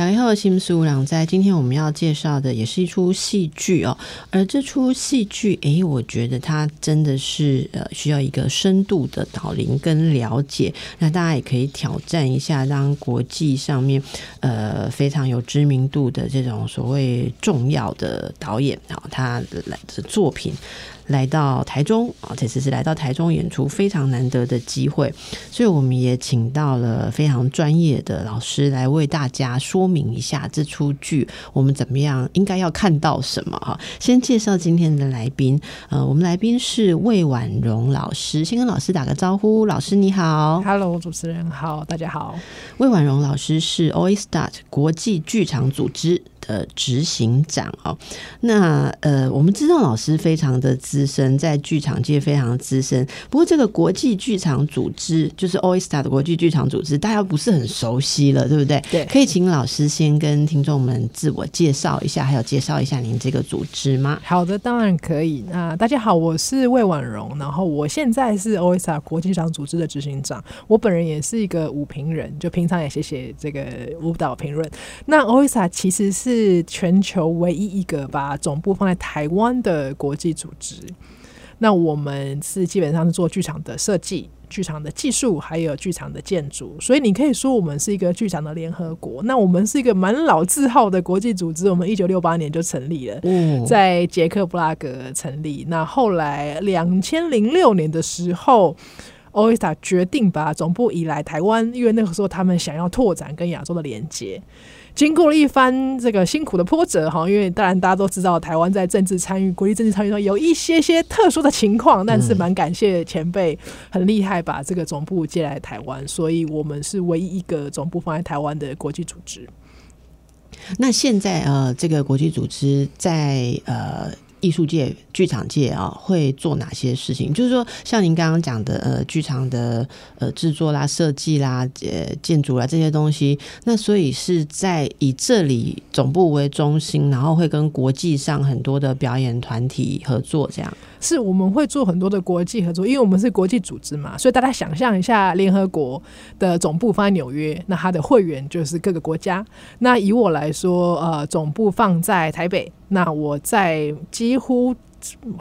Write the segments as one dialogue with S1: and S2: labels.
S1: 大家好，新书两在，今天我们要介绍的也是一出戏剧哦。而这出戏剧，诶，我觉得它真的是呃需要一个深度的导聆跟了解。那大家也可以挑战一下，让国际上面呃非常有知名度的这种所谓重要的导演啊，他来的作品。来到台中啊，这次是来到台中演出，非常难得的机会，所以我们也请到了非常专业的老师来为大家说明一下这出剧我们怎么样应该要看到什么哈。先介绍今天的来宾，呃，我们来宾是魏婉容老师，先跟老师打个招呼，老师你好
S2: ，Hello，主持人好，大家好。
S1: 魏婉容老师是 Oystart 国际剧场组织。的执行长哦，那呃，我们知道老师非常的资深，在剧场界非常资深。不过这个国际剧场组织，就是 Oyster 的国际剧场组织，大家不是很熟悉了，对不对？
S2: 对，
S1: 可以请老师先跟听众们自我介绍一下，还有介绍一下您这个组织吗？
S2: 好的，当然可以。那大家好，我是魏婉容，然后我现在是 Oyster 国际剧场组织的执行长。我本人也是一个舞评人，就平常也写写这个舞蹈评论。那 Oyster 其实是。是全球唯一一个把总部放在台湾的国际组织。那我们是基本上是做剧场的设计、剧场的技术，还有剧场的建筑。所以你可以说我们是一个剧场的联合国。那我们是一个蛮老字号的国际组织，我们一九六八年就成立了，在捷克布拉格成立。那后来两千零六年的时候，欧 s a 决定把总部移来台湾，因为那个时候他们想要拓展跟亚洲的连接。经过了一番这个辛苦的波折哈，因为当然大家都知道台湾在政治参与、国际政治参与中有一些些特殊的情况，但是蛮感谢前辈很厉害，把这个总部借来台湾，所以我们是唯一一个总部放在台湾的国际组织。
S1: 那现在呃，这个国际组织在呃。艺术界、剧场界啊，会做哪些事情？就是说，像您刚刚讲的，呃，剧场的呃制作啦、设计啦、呃建筑啦这些东西，那所以是在以这里总部为中心，然后会跟国际上很多的表演团体合作，这样。
S2: 是我们会做很多的国际合作，因为我们是国际组织嘛，所以大家想象一下，联合国的总部放在纽约，那它的会员就是各个国家。那以我来说，呃，总部放在台北。那我在几乎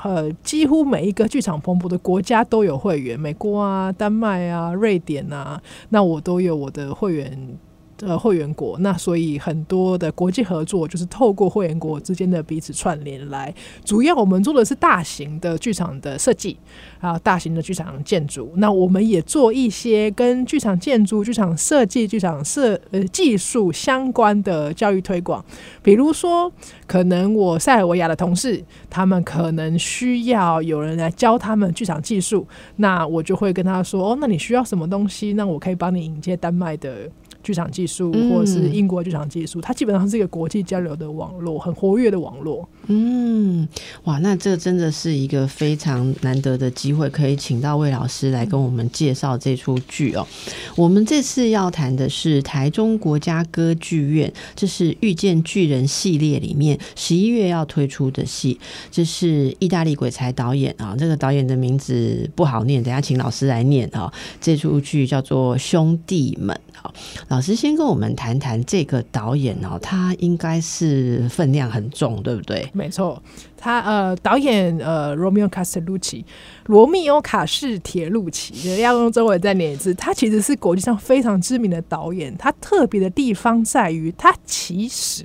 S2: 呃几乎每一个剧场蓬勃的国家都有会员，美国啊、丹麦啊、瑞典啊，那我都有我的会员。呃，会员国，那所以很多的国际合作就是透过会员国之间的彼此串联来。主要我们做的是大型的剧场的设计啊，大型的剧场建筑。那我们也做一些跟剧场建筑、剧场设计、剧场设呃技术相关的教育推广。比如说，可能我塞尔维亚的同事，他们可能需要有人来教他们剧场技术，那我就会跟他说：“哦，那你需要什么东西？那我可以帮你引接丹麦的。”剧场技术，或者是英国剧场技术，它基本上是一个国际交流的网络，很活跃的网络。
S1: 嗯，哇，那这真的是一个非常难得的机会，可以请到魏老师来跟我们介绍这出剧哦。我们这次要谈的是台中国家歌剧院，这是《遇见巨人》系列里面十一月要推出的戏，这是意大利鬼才导演啊，这个导演的名字不好念，等下请老师来念啊。这出剧叫做《兄弟们》。好，老老师先跟我们谈谈这个导演哦，他应该是分量很重，对不对？
S2: 没错，他呃，导演呃，罗密欧卡斯鲁奇，罗密欧卡是铁路奇，要用中文再念一次。他其实是国际上非常知名的导演，他特别的地方在于，他其实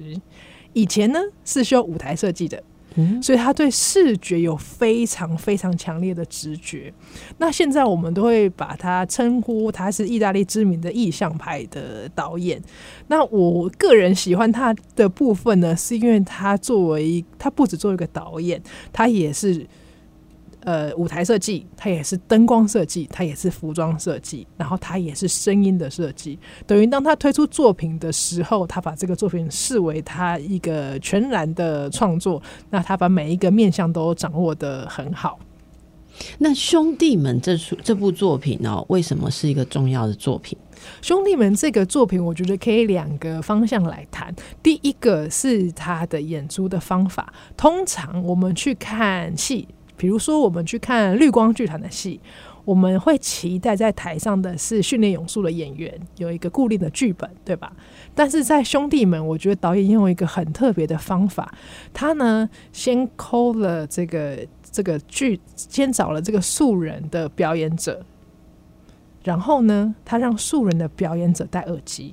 S2: 以前呢是修舞台设计的。所以他对视觉有非常非常强烈的直觉。那现在我们都会把他称呼他是意大利知名的意象派的导演。那我个人喜欢他的部分呢，是因为他作为他不止做一个导演，他也是。呃，舞台设计，它也是灯光设计，它也是服装设计，然后它也是声音的设计。等于当他推出作品的时候，他把这个作品视为他一个全然的创作，那他把每一个面向都掌握的很好。
S1: 那兄弟们这出这部作品呢，为什么是一个重要的作品？
S2: 兄弟们这个作品，我觉得可以两个方向来谈。第一个是他的演出的方法。通常我们去看戏，比如说我们去看绿光剧团的戏，我们会期待在台上的是训练有素的演员，有一个固定的剧本，对吧？但是在兄弟们，我觉得导演用一个很特别的方法，他呢先抠了这个这个剧，先找了这个素人的表演者。然后呢，他让素人的表演者戴耳机，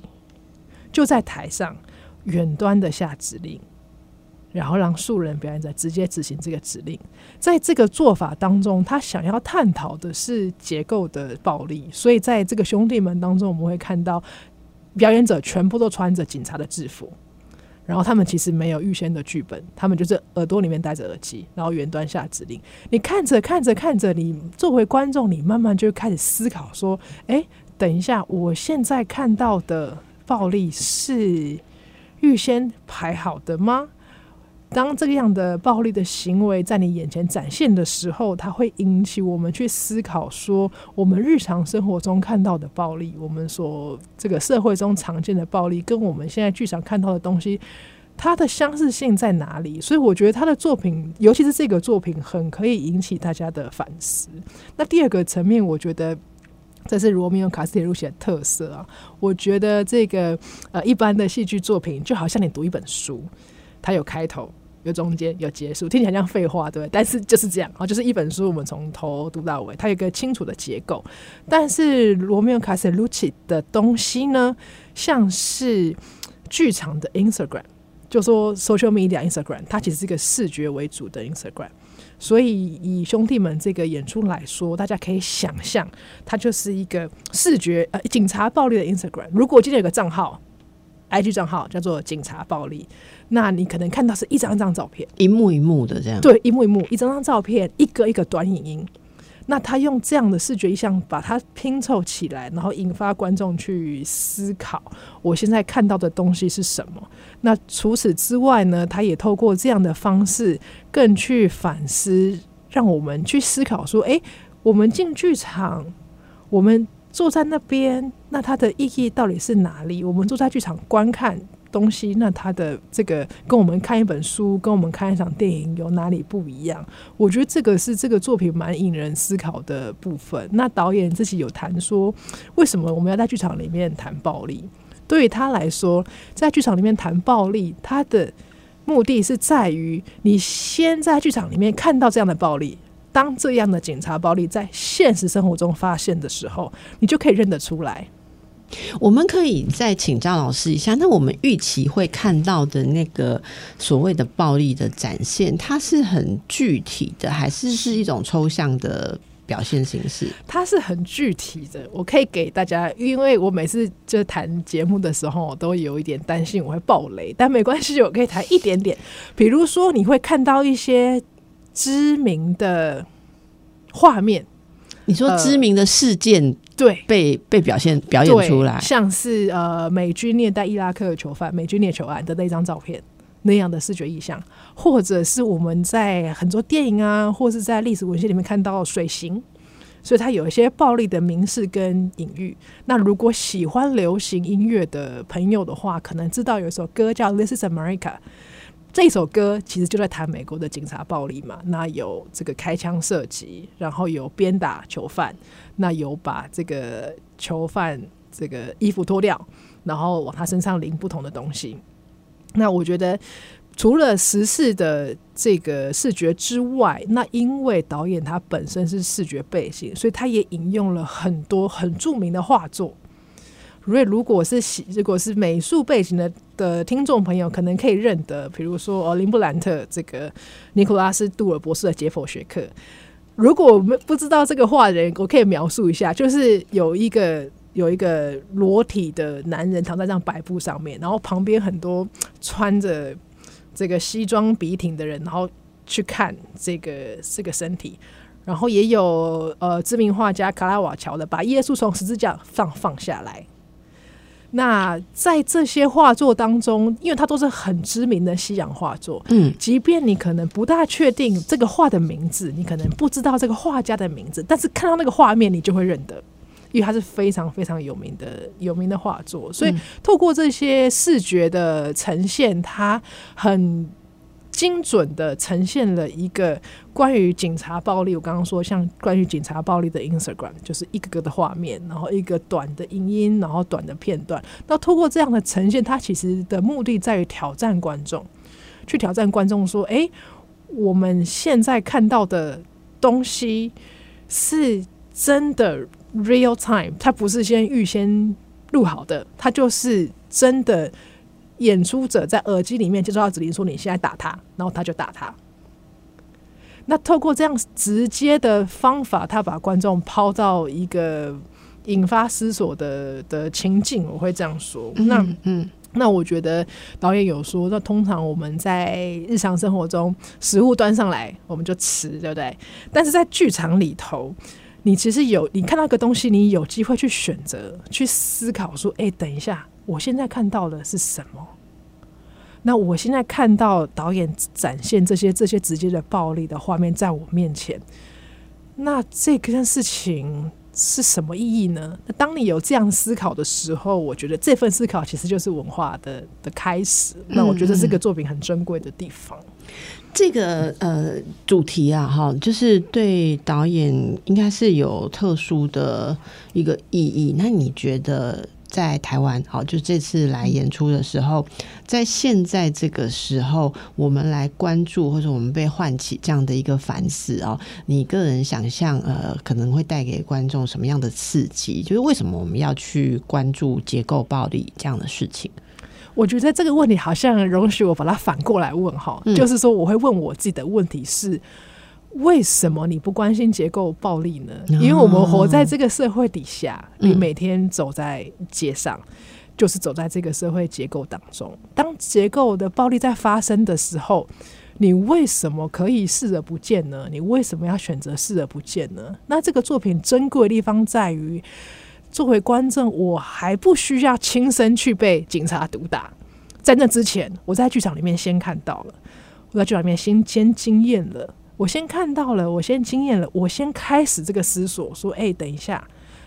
S2: 就在台上远端的下指令，然后让素人表演者直接执行这个指令。在这个做法当中，他想要探讨的是结构的暴力，所以在这个兄弟们当中，我们会看到表演者全部都穿着警察的制服。然后他们其实没有预先的剧本，他们就是耳朵里面戴着耳机，然后远端下指令。你看着看着看着，你作为观众，你慢慢就开始思考说：，哎，等一下，我现在看到的暴力是预先排好的吗？当这样的暴力的行为在你眼前展现的时候，它会引起我们去思考：说我们日常生活中看到的暴力，我们所这个社会中常见的暴力，跟我们现在剧场看到的东西，它的相似性在哪里？所以我觉得他的作品，尤其是这个作品，很可以引起大家的反思。那第二个层面，我觉得这是罗密欧卡斯铁路写的特色啊。我觉得这个呃，一般的戏剧作品就好像你读一本书，它有开头。有中间有结束，听起来像废话，对但是就是这样啊，就是一本书，我们从头读到尾，它有一个清楚的结构。但是罗密欧卡塞卢奇的东西呢，像是剧场的 Instagram，就说 social media Instagram，它其实是一个视觉为主的 Instagram。所以以兄弟们这个演出来说，大家可以想象，它就是一个视觉呃警察暴力的 Instagram。如果今天有个账号。IG 账号叫做“警察暴力”，那你可能看到是一张一张照片，
S1: 一幕一幕的这样。
S2: 对，一幕一幕，一张张照片，一个一个短影音。那他用这样的视觉意象把它拼凑起来，然后引发观众去思考：我现在看到的东西是什么？那除此之外呢？他也透过这样的方式，更去反思，让我们去思考说：哎，我们进剧场，我们。坐在那边，那它的意义到底是哪里？我们坐在剧场观看东西，那它的这个跟我们看一本书、跟我们看一场电影有哪里不一样？我觉得这个是这个作品蛮引人思考的部分。那导演自己有谈说，为什么我们要在剧场里面谈暴力？对于他来说，在剧场里面谈暴力，他的目的是在于你先在剧场里面看到这样的暴力。当这样的警察暴力在现实生活中发现的时候，你就可以认得出来。
S1: 我们可以再请教老师一下，那我们预期会看到的那个所谓的暴力的展现，它是很具体的，还是是一种抽象的表现形式？
S2: 它是很具体的。我可以给大家，因为我每次就谈节目的时候，我都有一点担心我会爆雷，但没关系，我可以谈一点点。比如说，你会看到一些。知名的画面，
S1: 你说知名的事件，
S2: 对，
S1: 被被表现表演出来，
S2: 像是呃美军虐待伊拉克的囚犯，美军虐囚案的那张照片那样的视觉意象，或者是我们在很多电影啊，或是在历史文献里面看到水刑，所以它有一些暴力的明示跟隐喻。那如果喜欢流行音乐的朋友的话，可能知道有一首歌叫《This Is America》。这首歌其实就在谈美国的警察暴力嘛，那有这个开枪射击，然后有鞭打囚犯，那有把这个囚犯这个衣服脱掉，然后往他身上淋不同的东西。那我觉得除了时事的这个视觉之外，那因为导演他本身是视觉背景，所以他也引用了很多很著名的画作。所以，如果是喜，如果是美术背景的的听众朋友，可能可以认得，比如说哦，林布兰特这个尼古拉斯杜尔博士的解剖学课。如果我们不知道这个画人，我可以描述一下，就是有一个有一个裸体的男人躺在这样白布上面，然后旁边很多穿着这个西装笔挺的人，然后去看这个这个身体，然后也有呃知名画家卡拉瓦乔的把耶稣从十字架上放下来。那在这些画作当中，因为它都是很知名的西洋画作，嗯，即便你可能不大确定这个画的名字，你可能不知道这个画家的名字，但是看到那个画面，你就会认得，因为它是非常非常有名的有名的画作，所以透过这些视觉的呈现，它很精准的呈现了一个关于警察暴力。我刚刚说，像关于警察暴力的 Instagram，就是一个个的画面，然后一个短的影音，然后短的片段。那透过这样的呈现，它其实的目的在于挑战观众，去挑战观众说：“哎，我们现在看到的东西是真的。” Real time，它不是先预先录好的，它就是真的演出者在耳机里面接收到指令，说你现在打他，然后他就打他。那透过这样直接的方法，他把观众抛到一个引发思索的的情境，我会这样说。那嗯，那我觉得导演有说，那通常我们在日常生活中，食物端上来我们就吃，对不对？但是在剧场里头。你其实有，你看到一个东西，你有机会去选择、去思考，说：“哎，等一下，我现在看到的是什么？那我现在看到导演展现这些、这些直接的暴力的画面在我面前，那这件事情是什么意义呢？那当你有这样思考的时候，我觉得这份思考其实就是文化的的开始。那我觉得这个作品很珍贵的地方。”
S1: 这个呃主题啊，哈，就是对导演应该是有特殊的一个意义。那你觉得在台湾，好，就这次来演出的时候，在现在这个时候，我们来关注或者我们被唤起这样的一个反思啊，你个人想象呃，可能会带给观众什么样的刺激？就是为什么我们要去关注结构暴力这样的事情？
S2: 我觉得这个问题好像容许我把它反过来问哈，就是说我会问我自己的问题是：为什么你不关心结构暴力呢？因为我们活在这个社会底下，你每天走在街上，就是走在这个社会结构当中。当结构的暴力在发生的时候，你为什么可以视而不见呢？你为什么要选择视而不见呢？那这个作品珍贵的地方在于。作为观众，我还不需要亲身去被警察毒打。在那之前，我在剧场里面先看到了，我在剧场里面先先经验了，我先看到了，我先经验了，我先开始这个思索，说：哎，等一下，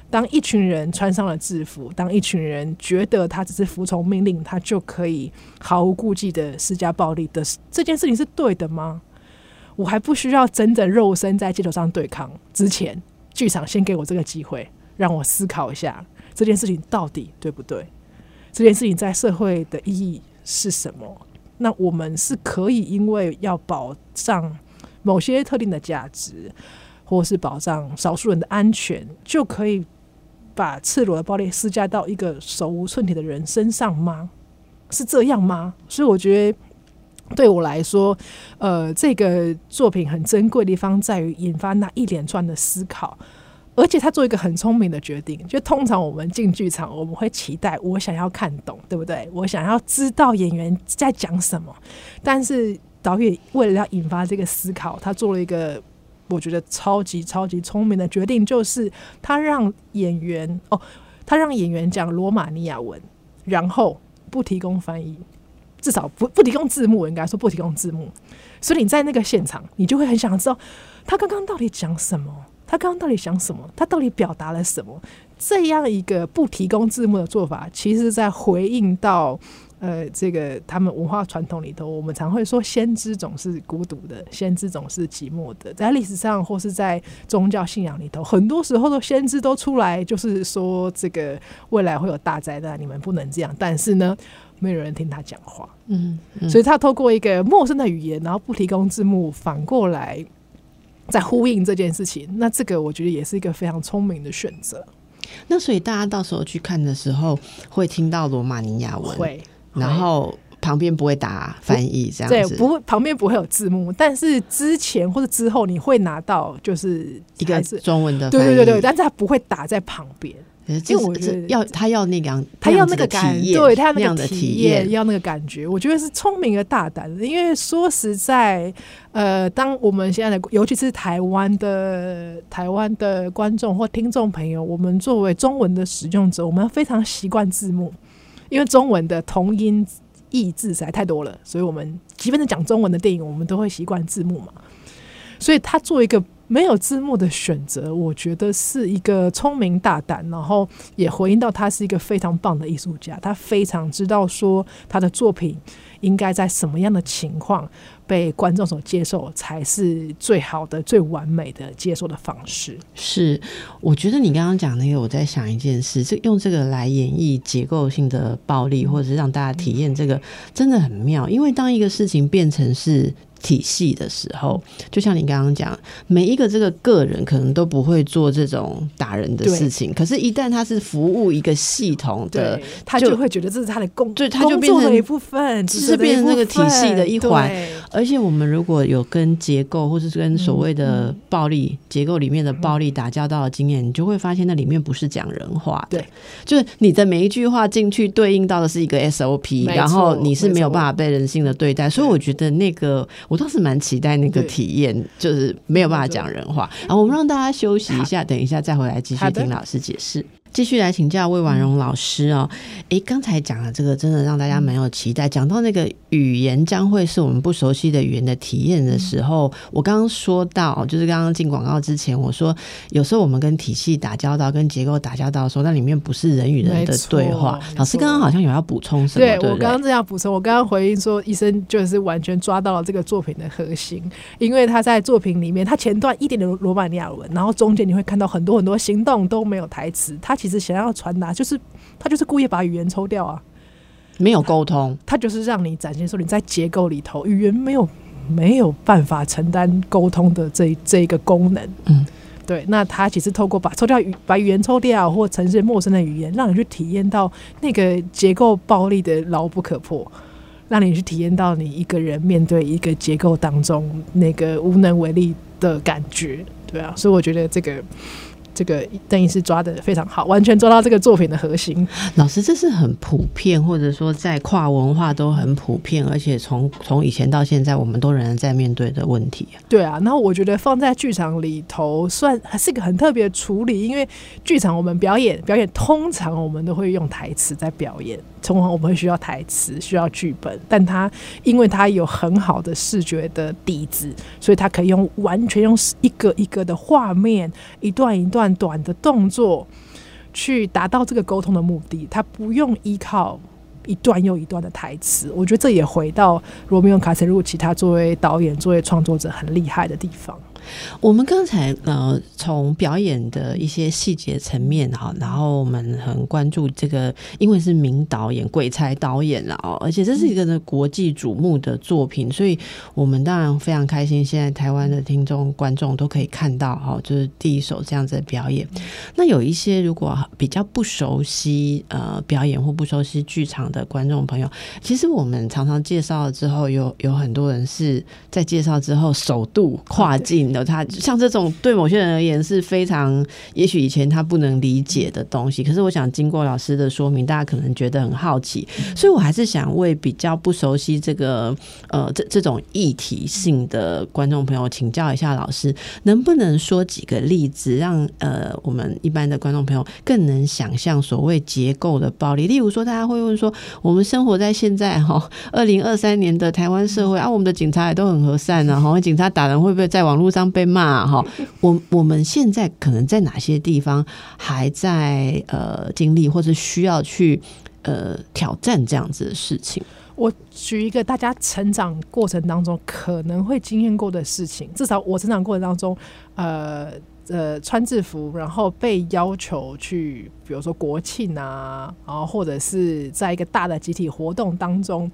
S2: 当一群人穿上了制服，当一群人觉得他只是服从命令，他就可以毫无顾忌的施加暴力的这件事情是对的吗？我还不需要真的肉身在街头上对抗之前，剧场先给我这个机会。让我思考一下这件事情到底对不对？这件事情在社会的意义是什么？那我们是可以因为要保障某些特定的价值，或是保障少数人的安全，就可以把赤裸的暴力施加到一个手无寸铁的人身上吗？是这样吗？所以我觉得对我来说，呃，这个作品很珍贵的地方在于引发那一连串的思考。而且他做一个很聪明的决定，就通常我们进剧场，我们会期待我想要看懂，对不对？我想要知道演员在讲什么。但是导演为了要引发这个思考，他做了一个我觉得超级超级聪明的决定，就是他让演员哦，他让演员讲罗马尼亚文，然后不提供翻译，至少不不提供字幕，应该说不提供字幕。所以你在那个现场，你就会很想知道他刚刚到底讲什么。他刚刚到底想什么？他到底表达了什么？这样一个不提供字幕的做法，其实在回应到呃，这个他们文化传统里头，我们常会说，先知总是孤独的，先知总是寂寞的。在历史上或是在宗教信仰里头，很多时候的先知都出来，就是说这个未来会有大灾难，你们不能这样。但是呢，没有人听他讲话。嗯，所以他透过一个陌生的语言，然后不提供字幕，反过来。在呼应这件事情，那这个我觉得也是一个非常聪明的选择。
S1: 那所以大家到时候去看的时候，会听到罗马尼亚文，
S2: 会，
S1: 然后旁边不会打翻译这样子，
S2: 对，不会，旁边不会有字幕，但是之前或者之后你会拿到就是
S1: 一个中文的，
S2: 对对对对，但是它不会打在旁边。
S1: 因为我觉得要他要那个，
S2: 他要那个感，对他要
S1: 那
S2: 个
S1: 体验，
S2: 要那个感觉，我觉得是聪明而大胆的。因为说实在，呃，当我们现在的，尤其是台湾的台湾的观众或听众朋友，我们作为中文的使用者，我们非常习惯字幕，因为中文的同音异字实在太多了，所以我们即便是讲中文的电影，我们都会习惯字幕嘛。所以他做一个没有字幕的选择，我觉得是一个聪明大胆，然后也回应到他是一个非常棒的艺术家，他非常知道说他的作品应该在什么样的情况被观众所接受，才是最好的、最完美的接受的方式。
S1: 是，我觉得你刚刚讲那个，我在想一件事，这用这个来演绎结构性的暴力，或者是让大家体验这个，真的很妙。因为当一个事情变成是。体系的时候，就像你刚刚讲，每一个这个个人可能都不会做这种打人的事情，可是，一旦他是服务一个系统的，
S2: 他就会觉得这是他的工，
S1: 对，他就变成
S2: 一部分，
S1: 只是变成那个体系的一环。而且，我们如果有跟结构，或是跟所谓的暴力结构里面的暴力打交道的经验，你就会发现那里面不是讲人话，
S2: 对，
S1: 就是你的每一句话进去对应到的是一个 SOP，然后你是没有办法被人性的对待。所以，我觉得那个。我倒是蛮期待那个体验，就是没有办法讲人话。然后我们让大家休息一下，等一下再回来继续听老师解释。继续来请教魏婉容老师哦，诶，刚才讲的这个真的让大家蛮有期待。讲到那个语言将会是我们不熟悉的语言的体验的时候，我刚刚说到，就是刚刚进广告之前，我说有时候我们跟体系打交道、跟结构打交道的时候，那里面不是人与人的对话。老师刚刚好像有要补充什么？对
S2: 我刚刚这样补充，我刚刚回应说，医生就是完全抓到了这个作品的核心，因为他在作品里面，他前段一点点罗马尼亚文，然后中间你会看到很多很多行动都没有台词，他。其实想要传达，就是他就是故意把语言抽掉啊，
S1: 没有沟通，
S2: 他就是让你展现说你在结构里头，语言没有没有办法承担沟通的这这一个功能。嗯，对。那他其实透过把抽掉语，把语言抽掉，或呈现陌生的语言，让你去体验到那个结构暴力的牢不可破，让你去体验到你一个人面对一个结构当中那个无能为力的感觉。对啊，所以我觉得这个。这个邓医师抓的非常好，完全抓到这个作品的核心。
S1: 老师，这是很普遍，或者说在跨文化都很普遍，而且从从以前到现在，我们都仍然在面对的问题。
S2: 对啊，那我觉得放在剧场里头，算还是一个很特别的处理，因为剧场我们表演表演，通常我们都会用台词在表演。通常我们会需要台词，需要剧本，但他因为他有很好的视觉的底子，所以他可以用完全用一个一个的画面，一段一段短的动作，去达到这个沟通的目的。他不用依靠一段又一段的台词。我觉得这也回到罗密欧卡塞鲁奇他作为导演、作为创作者很厉害的地方。
S1: 我们刚才呃，从表演的一些细节层面哈，然后我们很关注这个，因为是名导演、鬼才导演了哦，而且这是一个呢国际瞩目的作品，所以我们当然非常开心。现在台湾的听众、观众都可以看到哈，就是第一首这样子的表演。那有一些如果比较不熟悉呃表演或不熟悉剧场的观众朋友，其实我们常常介绍了之后，有有很多人是在介绍之后首度跨境。有他像这种对某些人而言是非常，也许以前他不能理解的东西。可是我想经过老师的说明，大家可能觉得很好奇，所以我还是想为比较不熟悉这个呃这这种议题性的观众朋友请教一下老师，能不能说几个例子，让呃我们一般的观众朋友更能想象所谓结构的暴力？例如说，大家会问说，我们生活在现在哈二零二三年的台湾社会啊，我们的警察也都很和善啊，哈，警察打人会不会在网络上？被骂哈，我我们现在可能在哪些地方还在呃经历或者需要去呃挑战这样子的事情？
S2: 我举一个大家成长过程当中可能会经验过的事情，至少我成长过程当中，呃呃穿制服，然后被要求去，比如说国庆啊，然后或者是在一个大的集体活动当中，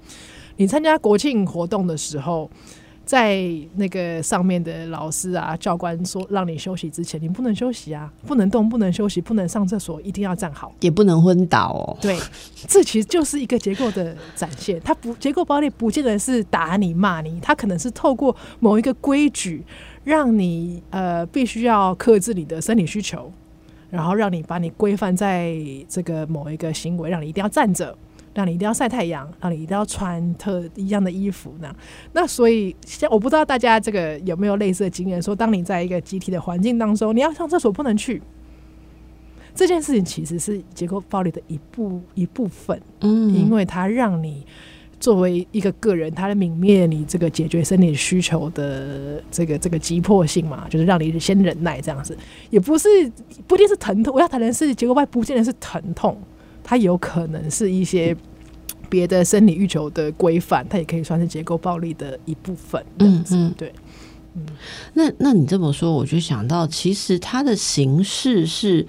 S2: 你参加国庆活动的时候。在那个上面的老师啊、教官说让你休息之前，你不能休息啊，不能动，不能休息，不能上厕所，一定要站好，
S1: 也不能昏倒哦。
S2: 对，这其实就是一个结构的展现。它不结构暴力，不见得是打你骂你，它可能是透过某一个规矩，让你呃必须要克制你的生理需求，然后让你把你规范在这个某一个行为，让你一定要站着。让你一定要晒太阳，让你一定要穿特一样的衣服那？那所以，像我不知道大家这个有没有类似的经验，说当你在一个集体的环境当中，你要上厕所不能去，这件事情其实是结构暴力的一部一部分。嗯，因为它让你作为一个个人，它的泯灭你这个解决生理需求的这个这个急迫性嘛，就是让你先忍耐这样子，也不是不一定是疼痛。我要谈的是结构外，不见得是疼痛，它有可能是一些别的生理欲求的规范，它也可以算是结构暴力的一部分。嗯嗯，对。
S1: 那那你这么说，我就想到，其实它的形式是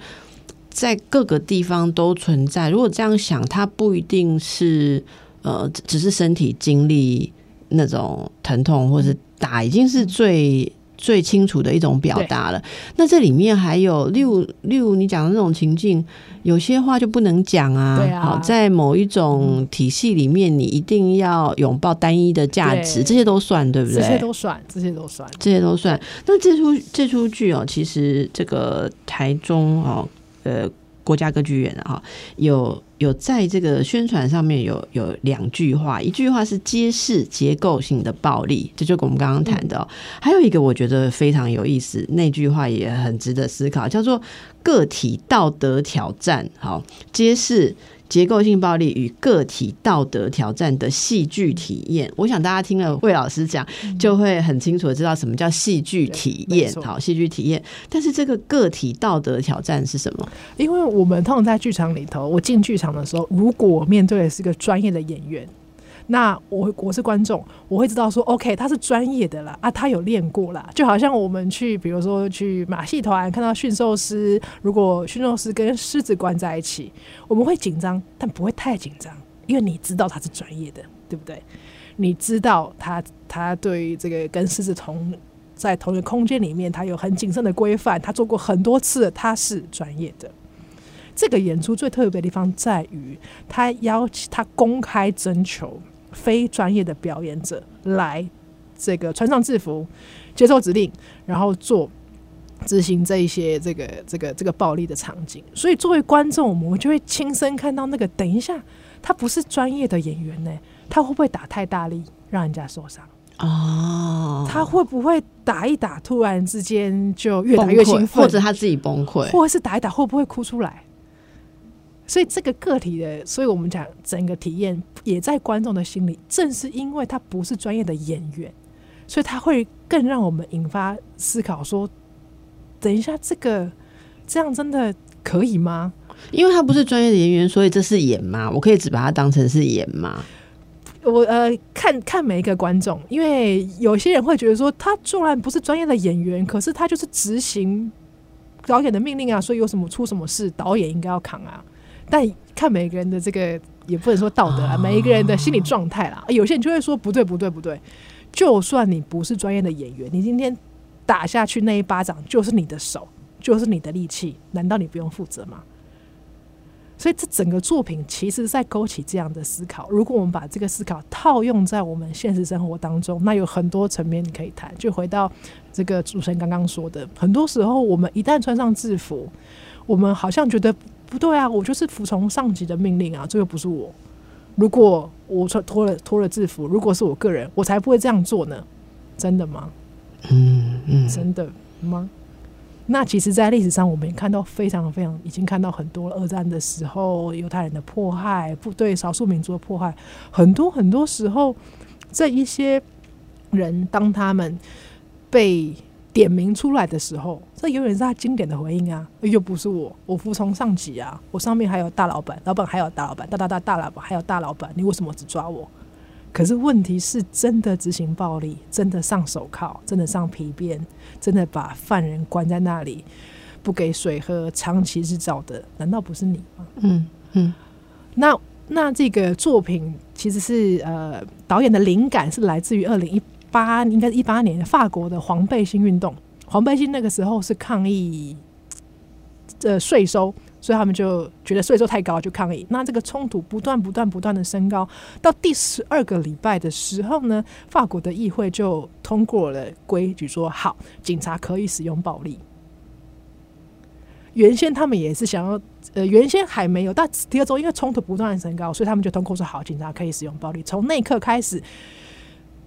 S1: 在各个地方都存在。如果这样想，它不一定是呃，只是身体经历那种疼痛或是打，已经是最。最清楚的一种表达了。那这里面还有，例如，例如你讲的那种情境，有些话就不能讲啊。
S2: 对啊。
S1: 好，在某一种体系里面，你一定要拥抱单一的价值，这些都算，对不对？
S2: 这些都算，这些都算，
S1: 这些都算。那这出这出剧哦，其实这个台中哦，呃。国家歌剧院啊，有有在这个宣传上面有有两句话，一句话是揭示结构性的暴力，这就跟我们刚刚谈的；还有一个我觉得非常有意思，那句话也很值得思考，叫做个体道德挑战。好，揭示。结构性暴力与个体道德挑战的戏剧体验，我想大家听了魏老师讲，就会很清楚的知道什么叫戏剧体验。好，戏剧体验。但是这个个体道德挑战是什么？
S2: 因为我们通常在剧场里头，我进剧场的时候，如果面对的是个专业的演员。那我我是观众，我会知道说，OK，他是专业的啦，啊，他有练过啦，就好像我们去，比如说去马戏团看到驯兽师，如果驯兽师跟狮子关在一起，我们会紧张，但不会太紧张，因为你知道他是专业的，对不对？你知道他他对这个跟狮子同在同一个空间里面，他有很谨慎的规范，他做过很多次，他是专业的。这个演出最特别的地方在于，他邀请他公开征求。非专业的表演者来这个穿上制服，接受指令，然后做执行这一些这个这个这个暴力的场景。所以作为观众，我们就会亲身看到那个。等一下，他不是专业的演员呢，他会不会打太大力，让人家受伤？
S1: 哦，
S2: 他会不会打一打，突然之间就越打越兴奋，
S1: 或者他自己崩溃，
S2: 或者是打一打会不会哭出来？所以这个个体的，所以我们讲整个体验也在观众的心里。正是因为他不是专业的演员，所以他会更让我们引发思考：说，等一下，这个这样真的可以吗？
S1: 因为他不是专业的演员，所以这是演吗？我可以只把它当成是演吗？
S2: 我呃，看看每一个观众，因为有些人会觉得说，他纵然不是专业的演员，可是他就是执行导演的命令啊，所以有什么出什么事，导演应该要扛啊。但看每个人的这个也不能说道德啊，每一个人的心理状态啦。有些人就会说不对不对不对，就算你不是专业的演员，你今天打下去那一巴掌就是你的手，就是你的力气，难道你不用负责吗？所以这整个作品其实在勾起这样的思考。如果我们把这个思考套用在我们现实生活当中，那有很多层面你可以谈。就回到这个主持人刚刚说的，很多时候我们一旦穿上制服，我们好像觉得。不对啊，我就是服从上级的命令啊，这又不是我。如果我穿脱了脱了制服，如果是我个人，我才不会这样做呢。真的吗？
S1: 嗯嗯，
S2: 真的吗？那其实，在历史上，我们也看到非常非常，已经看到很多二战的时候，犹太人的迫害，不对少数民族的迫害，很多很多时候，这一些人当他们被。点名出来的时候，这永远是他经典的回应啊！又不是我，我服从上级啊！我上面还有大老板，老板还有大老板，大大大大老板还有大老板，你为什么只抓我？可是问题是真的执行暴力，真的上手铐，真的上皮鞭，真的把犯人关在那里，不给水喝，长期日照的，难道不是你吗？
S1: 嗯嗯。
S2: 那那这个作品其实是呃，导演的灵感是来自于二零一。八应该是一八年，法国的黄背心运动，黄背心那个时候是抗议呃税收，所以他们就觉得税收太高就抗议。那这个冲突不断不断不断的升高，到第十二个礼拜的时候呢，法国的议会就通过了规矩，说好警察可以使用暴力。原先他们也是想要，呃，原先还没有，但第二周因为冲突不断的升高，所以他们就通过说好，警察可以使用暴力。从那一刻开始。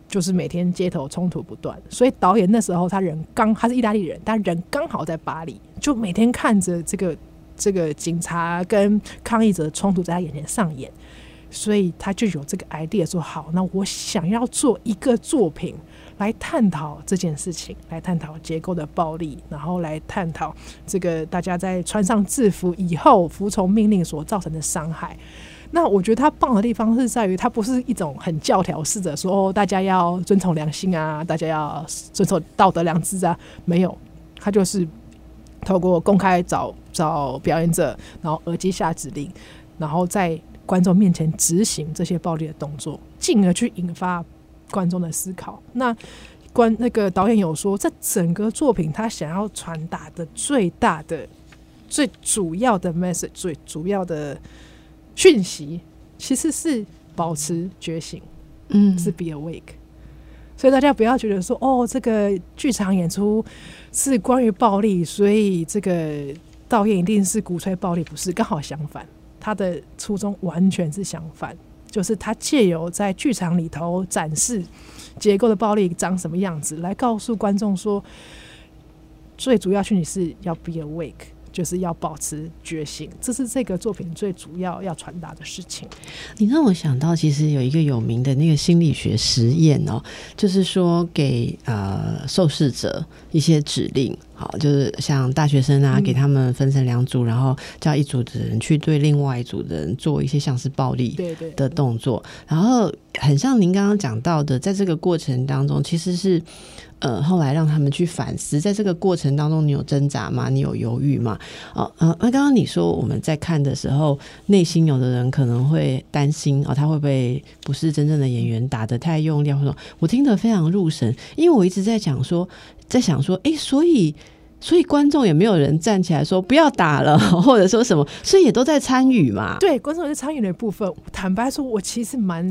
S2: 就是每天街头冲突不断，所以导演那时候他人刚他是意大利人，但人刚好在巴黎，就每天看着这个这个警察跟抗议者的冲突在他眼前上演，所以他就有这个 idea 说好，那我想要做一个作品来探讨这件事情，来探讨结构的暴力，然后来探讨这个大家在穿上制服以后服从命令所造成的伤害。那我觉得他棒的地方是在于，他不是一种很教条式的说，大家要遵从良心啊，大家要遵守道德良知啊，没有，他就是透过公开找找表演者，然后耳机下指令，然后在观众面前执行这些暴力的动作，进而去引发观众的思考。那观那个导演有说，这整个作品他想要传达的最大的、最主要的 message，最主要的。讯息其实是保持觉醒，
S1: 嗯，
S2: 是 be awake。所以大家不要觉得说，哦，这个剧场演出是关于暴力，所以这个导演一定是鼓吹暴力，不是？刚好相反，他的初衷完全是相反，就是他借由在剧场里头展示结构的暴力长什么样子，来告诉观众说，最主要讯息是要 be awake。就是要保持觉醒，这是这个作品最主要要传达的事情。
S1: 你让我想到，其实有一个有名的那个心理学实验哦，就是说给呃受试者一些指令，好，就是像大学生啊，给他们分成两组，然后叫一组的人去对另外一组的人做一些像是暴力的动作，然后很像您刚刚讲到的，在这个过程当中，其实是。呃，后来让他们去反思，在这个过程当中，你有挣扎吗？你有犹豫吗？哦，呃，那刚刚你说我们在看的时候，内心有的人可能会担心哦，他会不会不是真正的演员，打得太用力，或者我听得非常入神，因为我一直在讲说，在想说，哎，所以，所以观众也没有人站起来说不要打了，或者说什么，所以也都在参与嘛。
S2: 对，观众是参与的部分。坦白说，我其实蛮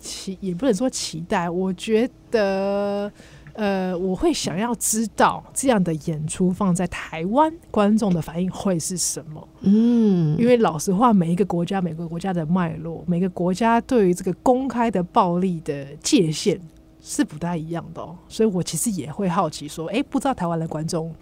S2: 期，也不能说期待，我觉得。呃，我会想要知道这样的演出放在台湾观众的反应会是什么？
S1: 嗯，
S2: 因为老实话，每一个国家、每个国家的脉络，每个国家对于这个公开的暴力的界限是不太一样的，哦，所以我其实也会好奇说，哎，不知道台湾的观众，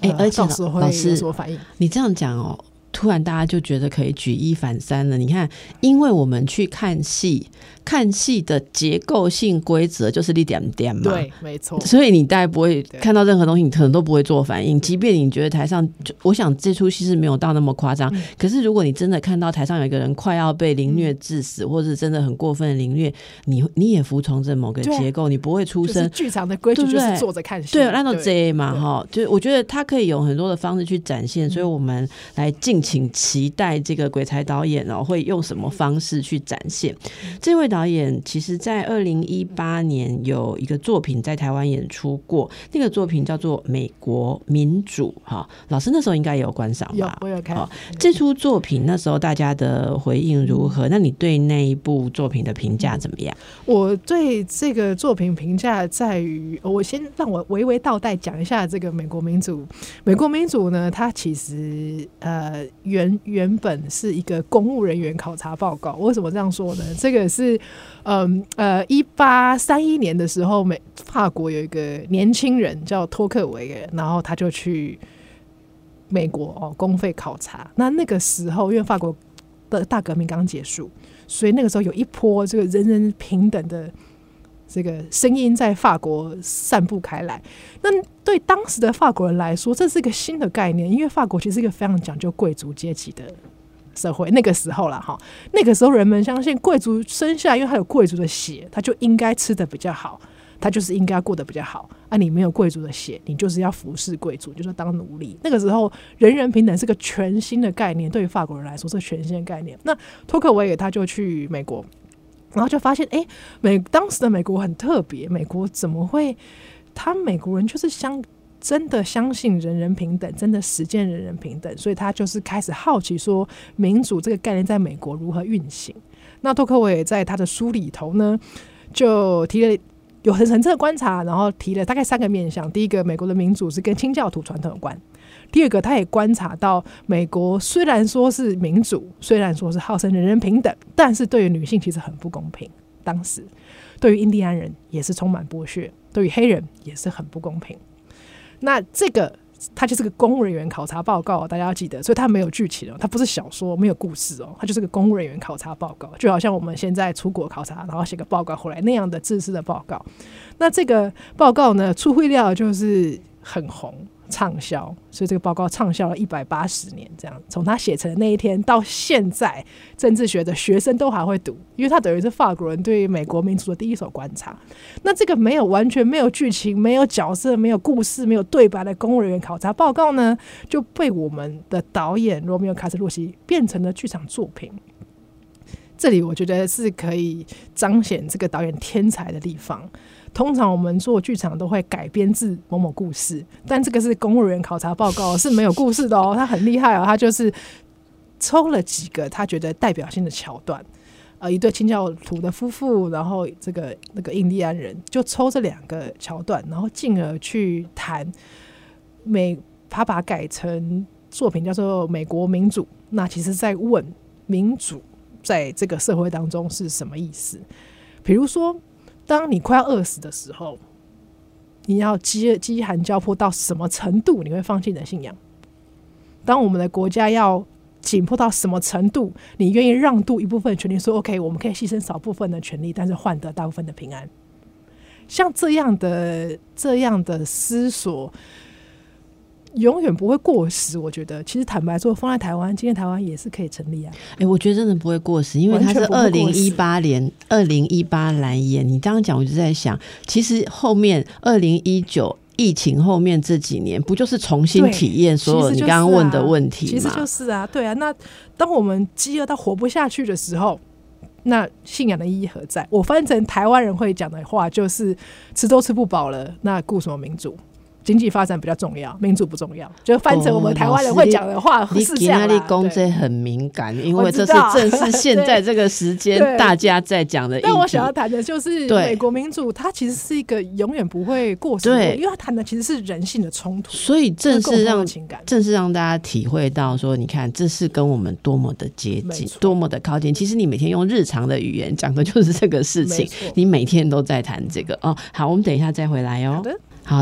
S1: 哎，而且
S2: 老师什么反应？
S1: 你这样讲哦。突然，大家就觉得可以举一反三了。你看，因为我们去看戏，看戏的结构性规则就是一点点嘛，
S2: 对，没错。
S1: 所以你大概不会看到任何东西，你可能都不会做反应。即便你觉得台上，我想这出戏是没有到那么夸张。可是如果你真的看到台上有一个人快要被凌虐致死，或者真的很过分的凌虐，你你也服从这某个结构，你不会出声。
S2: 剧场的规矩就是坐着看戏，
S1: 对，那种 J 嘛，哈，就我觉得他可以有很多的方式去展现。所以我们来进。请期待这个鬼才导演哦，会用什么方式去展现？这位导演其实，在二零一八年有一个作品在台湾演出过，那个作品叫做《美国民主》哈。老师那时候应该也有观赏吧？
S2: 我有看。
S1: 这出作品那时候大家的回应如何？那你对那一部作品的评价怎么样？
S2: 我对这个作品评价在于，我先让我娓娓道来讲一下这个《美国民主》。《美国民主》呢，它其实呃。原原本是一个公务人员考察报告，为什么这样说呢？这个是，嗯呃，一八三一年的时候，美法国有一个年轻人叫托克维，然后他就去美国哦公费考察。那那个时候，因为法国的大革命刚结束，所以那个时候有一波这个人人平等的。这个声音在法国散布开来，那对当时的法国人来说，这是一个新的概念，因为法国其实是一个非常讲究贵族阶级的社会。那个时候了哈，那个时候人们相信贵族生下，因为他有贵族的血，他就应该吃的比较好，他就是应该过得比较好。啊，你没有贵族的血，你就是要服侍贵族，就是当奴隶。那个时候人人平等是个全新的概念，对于法国人来说是全新的概念。那托克维尔他就去美国。然后就发现，哎，美当时的美国很特别。美国怎么会？他美国人就是相真的相信人人平等，真的实践人人平等，所以他就是开始好奇说，民主这个概念在美国如何运行。那托克维在他的书里头呢，就提了有很深刻的观察，然后提了大概三个面向。第一个，美国的民主是跟清教徒传统有关。第二个，他也观察到，美国虽然说是民主，虽然说是号称人人平等，但是对于女性其实很不公平。当时，对于印第安人也是充满剥削，对于黑人也是很不公平。那这个它就是个公务人员考察报告，大家要记得，所以它没有剧情哦，它不是小说，没有故事哦，它就是个公务人员考察报告，就好像我们现在出国考察，然后写个报告回来那样的自私的报告。那这个报告呢，出乎意料就是很红。畅销，所以这个报告畅销了一百八十年，这样从他写成的那一天到现在，政治学的学生都还会读，因为他等于是法国人对于美国民主的第一手观察。那这个没有完全没有剧情、没有角色、没有故事、没有对白的公务人员考察报告呢，就被我们的导演罗密欧·卡斯洛西变成了剧场作品。这里我觉得是可以彰显这个导演天才的地方。通常我们做剧场都会改编自某某故事，但这个是公务员考察报告是没有故事的哦。他很厉害哦，他就是抽了几个他觉得代表性的桥段，呃，一对清教徒的夫妇，然后这个那个印第安人，就抽这两个桥段，然后进而去谈美，他把改成作品叫做《美国民主》，那其实在问民主在这个社会当中是什么意思，比如说。当你快要饿死的时候，你要饥饥寒交迫到什么程度，你会放弃你的信仰？当我们的国家要紧迫到什么程度，你愿意让渡一部分权利，说 OK，我们可以牺牲少部分的权利，但是换得大部分的平安？像这样的这样的思索。永远不会过时，我觉得。其实坦白说，放在台湾，今天台湾也是可以成立啊。
S1: 哎，我觉得真的不会过时，因为它是二零一八年二零一八蓝眼。你刚刚讲，我就在想，其实后面二零一九疫情后面这几年，不就是重新体验所有你刚刚问的问题
S2: 吗？其实就是啊，对啊。那当我们饥饿到活不下去的时候，那信仰的意义何在？我翻成台湾人会讲的话，就是吃都吃不饱了，那顾什么民主？经济发展比较重要，民主不重要。就翻成我们台湾人会讲的话，是这样。
S1: 你公这很敏感，因为这是正是 现在这个时间大家在讲的。
S2: 但我想要谈的就是美国民主，它其实是一个永远不会过时的，因为它谈的其实是人性的冲突。
S1: 所以正是让正是让大家体会到说，你看这是跟我们多么的接近，多么的靠近。其实你每天用日常的语言讲的就是这个事情，你每天都在谈这个哦。好，我们等一下再回来哦。好，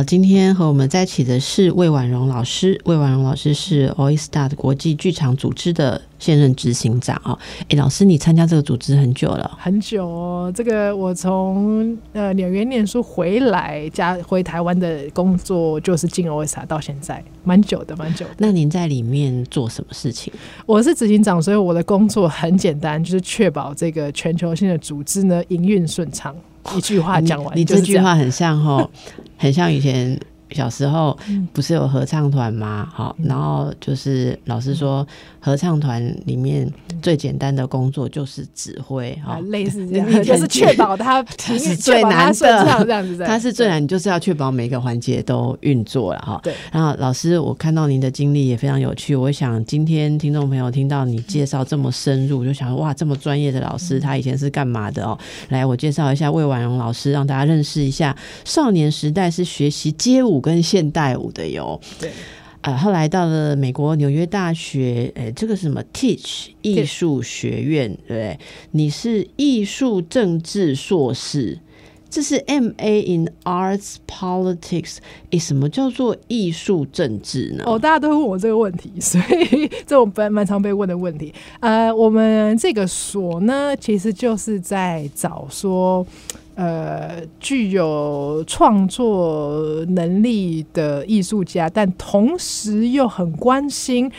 S1: 今天和我们在一起的是魏婉容老师。魏婉容老师是 Oyster 的国际剧场组织的现任执行长哦。哎，老师，你参加这个组织很久了？
S2: 很久哦。这个我从呃纽约念书回来，加回台湾的工作就是进 Oyster 到现在，蛮久的，蛮久。
S1: 那您在里面做什么事情？
S2: 我是执行长，所以我的工作很简单，就是确保这个全球性的组织呢营运顺畅。一句话讲完，
S1: 你这句话很像哈，很像以前。小时候不是有合唱团吗？好，然后就是老师说，合唱团里面最简单的工作就是指挥，哈，
S2: 类似这样，就是确保他
S1: 是最难的，这
S2: 样子，
S1: 他是最难，你就是要确保每个环节都运作了，哈。对。然后老师，我看到您的经历也非常有趣，我想今天听众朋友听到你介绍这么深入，就想哇，这么专业的老师，他以前是干嘛的哦？来，我介绍一下魏婉容老师，让大家认识一下，少年时代是学习街舞。跟现代舞的哟，
S2: 对，
S1: 呃，后来到了美国纽约大学，哎，这个是什么？Teach 艺术学院，对，你是艺术政治硕士，这是 M A in Arts Politics，哎，什么叫做艺术政治呢？
S2: 哦，大家都会问我这个问题，所以这种蛮蛮常被问的问题。呃，我们这个所呢，其实就是在找说。呃，具有创作能力的艺术家，但同时又很关心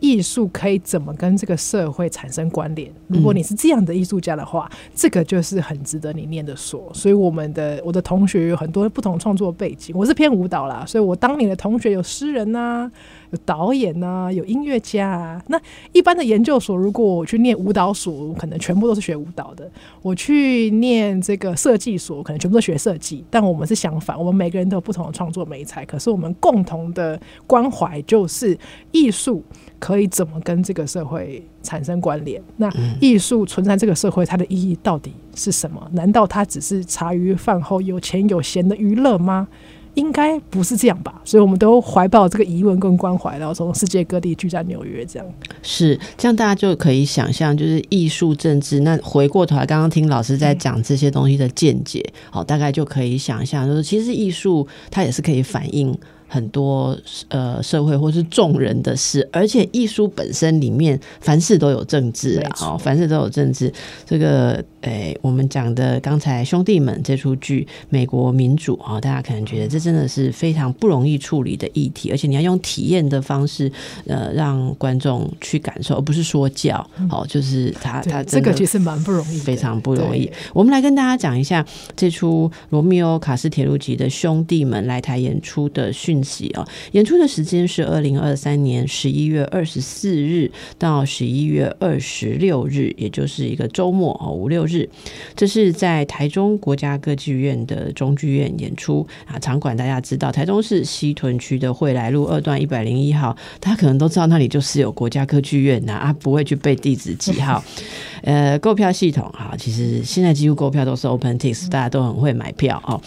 S2: 艺术可以怎么跟这个社会产生关联。如果你是这样的艺术家的话，这个就是很值得你念的所。所以，我们的我的同学有很多不同创作背景，我是偏舞蹈啦，所以我当年的同学有诗人呐。有导演呐，有音乐家啊。那一般的研究所，如果我去念舞蹈所，可能全部都是学舞蹈的；我去念这个设计所，可能全部都学设计。但我们是相反，我们每个人都有不同的创作美才，可是我们共同的关怀就是艺术可以怎么跟这个社会产生关联？那艺术存在这个社会，它的意义到底是什么？难道它只是茶余饭后有钱有闲的娱乐吗？应该不是这样吧，所以我们都怀抱这个疑问跟关怀，然后从世界各地聚在纽约，这样
S1: 是这样，大家就可以想象，就是艺术政治。那回过头来，刚刚听老师在讲这些东西的见解，好，大概就可以想象，就是其实艺术它也是可以反映很多呃社会或是众人的事，而且艺术本身里面凡事都有政治啊，哦，凡事都有政治。这个诶、我们讲的刚才兄弟们这出剧《美国民主》啊、大家可能觉得这真的是非常不容易处理的议题，而且你要用体验的方式，呃，让观众去感受，而不是说教。哦，就是他他，
S2: 这个其实蛮不容易，
S1: 非常不容易。我们来跟大家讲一下这出《罗密欧卡斯铁路集》的兄弟们来台演出的息哦。演出的时间是二零二三年十一月二十四日到十一月二十六日，也就是一个周末哦，五六日。这是在台中国家歌剧院的中剧院演出啊。场馆大家知道，台中市西屯区的惠来路二段一百零一号，大家可能都知道那里就是有国家歌剧院呐、啊，不会去背地址几号。呃，购票系统哈，其实现在几乎购票都是 OpenTix，大家都很会买票哦。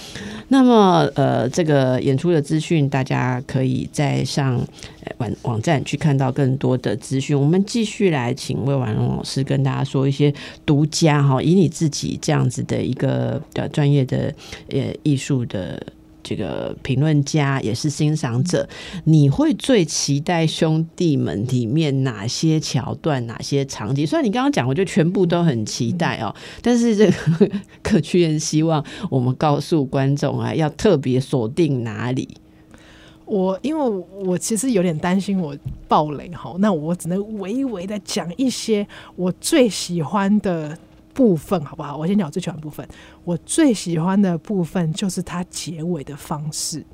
S1: 那么呃，这个演出的资讯，大大家可以在上呃网网站去看到更多的资讯。我们继续来请魏婉容老师跟大家说一些独家哈，以你自己这样子的一个呃专业的呃艺术的。这个评论家也是欣赏者，你会最期待兄弟们里面哪些桥段、哪些场景？虽然你刚刚讲，我觉得全部都很期待哦，但是这个歌剧院希望我们告诉观众啊，要特别锁定哪里。
S2: 我因为我其实有点担心我暴雷哈，那我只能微微的讲一些我最喜欢的部分，好不好？我先讲我最喜欢的部分。我最喜欢的部分就是它结尾的方式，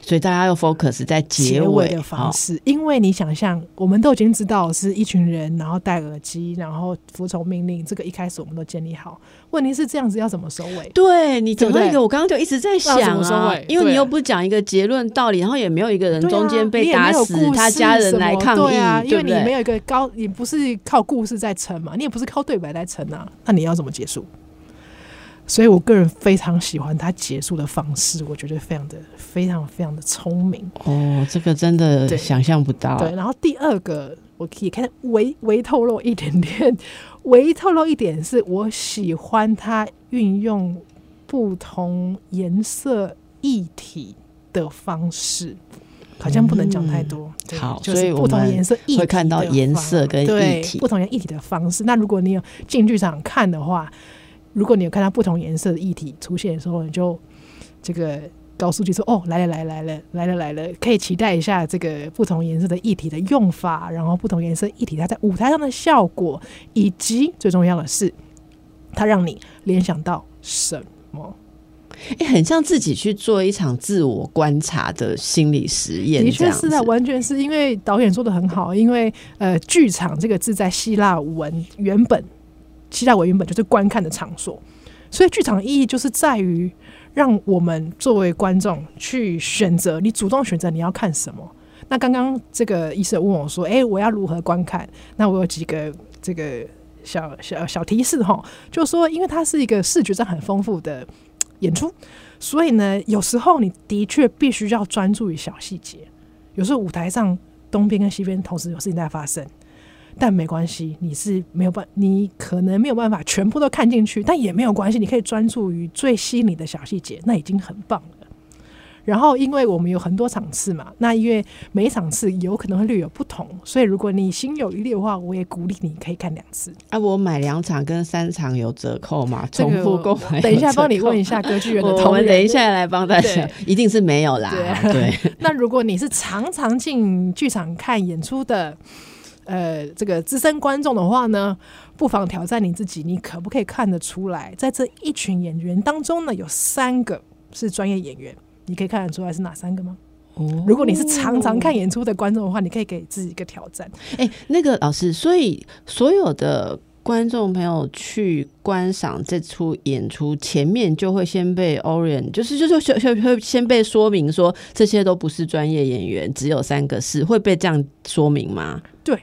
S1: 所以大家要 focus 在结
S2: 结
S1: 尾
S2: 尾的方
S1: 好
S2: 式，因为你想象，我们都已经知道是一群人，然后戴耳机，然后服从命令，这个一开始我们都建立好。问题是这样子要怎么收尾？
S1: 对你讲到
S2: 对不对
S1: 一个，我刚刚就一直在想
S2: 怎么收
S1: 啊
S2: 尾，
S1: 因为你又不讲一个结论道理，然后也没有一个人中间被打死，他家人来抗议，
S2: 对啊，因为你没有一个高，你不是靠故事在撑嘛，你也不是靠对白在撑啊，那你要怎么结束？所以我个人非常喜欢他结束的方式，我觉得非常的、非常、非常的聪明。
S1: 哦，这个真的想象不到。
S2: 对，然后第二个我可以看微微透露一点点，微透露一点是我喜欢他运用不同颜色议题的方式。好像不能讲太多，
S1: 嗯好
S2: 就是不同颜色议题
S1: 会看到
S2: 的
S1: 颜
S2: 方
S1: 色跟
S2: 对
S1: 议题
S2: 不同颜议题的方式。那如果你有进剧场看的话，如果你有看到不同颜色的议题出现的时候，你就这个告诉自己说：“哦，来了，来了来了，来了，来了，可以期待一下这个不同颜色的议题的用法，然后不同颜色议题它在舞台上的效果，以及最重要的是，它让你联想到什么？
S1: 哎、很像自己去做一场自我观察的心理实验，
S2: 的确是啊，完全是因为导演做的很好，因为呃，剧场这个字在希腊文原本，期待，我原本就是观看的场所，所以剧场的意义就是在于让我们作为观众去选择，你主动选择你要看什么。那刚刚这个医生问我说：“哎、我要如何观看？”那我有几个这个小小小提示哈，就是说，因为它是一个视觉上很丰富的演出，所以呢，有时候你的确必须要专注于小细节。有时候舞台上东边跟西边同时有事情在发生，但没关系，你是没有办，你可能没有办法全部都看进去，但也没有关系，你可以专注于最吸引你的小细节，那已经很棒了。然后，因为我们有很多场次嘛，那因为每一场次有可能会略有不同，所以如果你心有余力的话，我也鼓励你可以看两次。
S1: 啊，我买两场跟三场有折扣嘛？
S2: 这个
S1: 重复购买，
S2: 等一下帮你问一。下歌剧院的同仁。
S1: 们等一下来帮大家
S2: 对，
S1: 一定是没有啦。
S2: 对，那如果你是常常进剧场看演出的，呃，这个资深观众的话呢，不妨挑战你自己，你可不可以看得出来，在这一群演员当中呢，有三个是专业演员，你可以看得出来是哪三个吗？
S1: 哦
S2: 如果你是常常看演出的观众的话，你可以给自己一个挑战。
S1: 哎、那个老师，所以所有的观众朋友去观赏这出演出，前面就会先被 Orient，就是就是就就会先被说明说这些都不是专业演员，只有三个是，会被这样说明吗？
S2: 对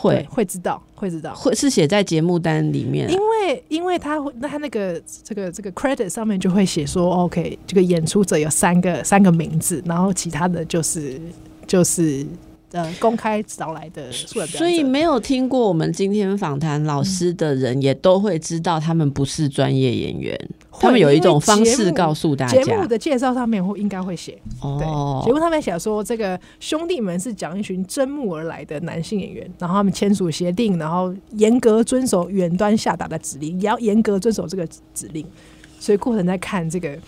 S1: 会
S2: 会知道，会知道。
S1: 会是写在节目单里面啊、
S2: 因为因为他会，那他那个这个这个 credit 上面就会写说，OK，这个演出者有三个三个名字，然后其他的就是就是呃公开找来的素人表演者。
S1: 所以没有听过我们今天访谈老师的人，也都会知道他们不是专业演员，他们有一种方式告诉大家
S2: 节目。的介绍上面会应该会写，对，
S1: 哦
S2: 节，目上面写说这个兄弟们是讲一群征募而来的男性演员，然后他们签署协定，然后严格遵守远端下达的指令，也要严格遵守这个指令。所以过程在看这个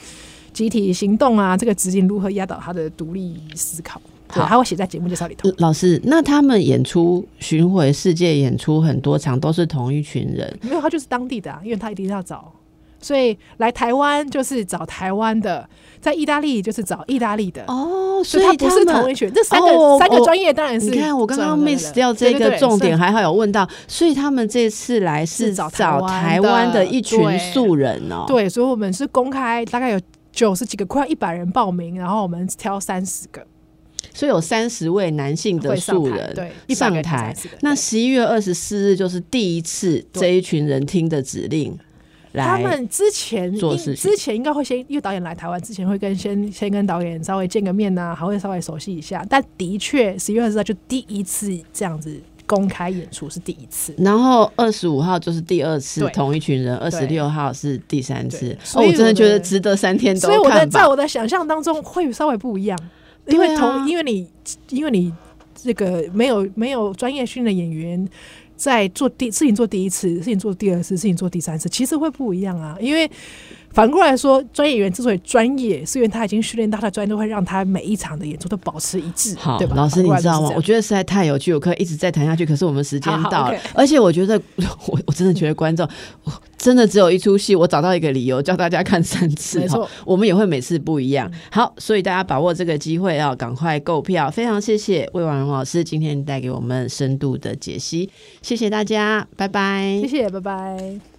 S2: 集体行动啊，这个指令如何压倒他的独立思考，对，
S1: 好
S2: 他会写在节目介绍里头。
S1: 老师，那他们演出巡回世界演出很多场都是同一群人，
S2: 没有，他就是当地的啊，因为他一定要找，所以来台湾就是找台湾的，在意大利就是找意大利的。
S1: 哦，
S2: 所以他不是同一群，这三个、
S1: 哦
S2: 三个专业当然是
S1: 你看，我刚刚 miss 掉这个重点，还好有问到，所以他们这次来是
S2: 是找
S1: 找台
S2: 台湾的
S1: 一群素人哦。，
S2: 对，所以我们是公开，大概有九十几个，快要一百人报名，然后我们挑三十个
S1: 所以有三十位男性的素人
S2: 对，100个人
S1: 上台。那十一月二十四日就是第一次这一群人听的指令来。
S2: 他们之前应
S1: 做事情
S2: 之前应该会先，因为导演来台湾之前会跟先先跟导演稍微见个面呐、还会稍微熟悉一下。但的确，十一月二十号就第一次这样子公开演出是第一次。
S1: 然后二十五号就是第二次同一群人，二十六号是第三次我真的觉得值得三天都
S2: 所以我的
S1: 看吧。
S2: 在我的想象当中会稍微不一样，因为同、因为你因为你这个没有没有专业训练的演员。在做第事情做第一次，事情做第二次，事情做第三次，其实会不一样啊。因为反过来说，专业演员之所以专业，是因为他已经训练到他的专业，都会让他每一场的演出都保持一致，
S1: 好
S2: 对吧？，
S1: 老师你知道吗？我
S2: 得
S1: 觉得实在太有趣，我可以一直在谈下去。可是我们时间到了而且我觉得我我真的觉得观众我真的只有一出戏，我找到一个理由叫大家看三次哈
S2: 没错。
S1: 我们也会每次不一样。好，所以大家把握这个机会要赶快购票。非常谢谢魏婉容老师今天带给我们深度的解析，谢谢大家，拜拜
S2: 谢谢，拜拜。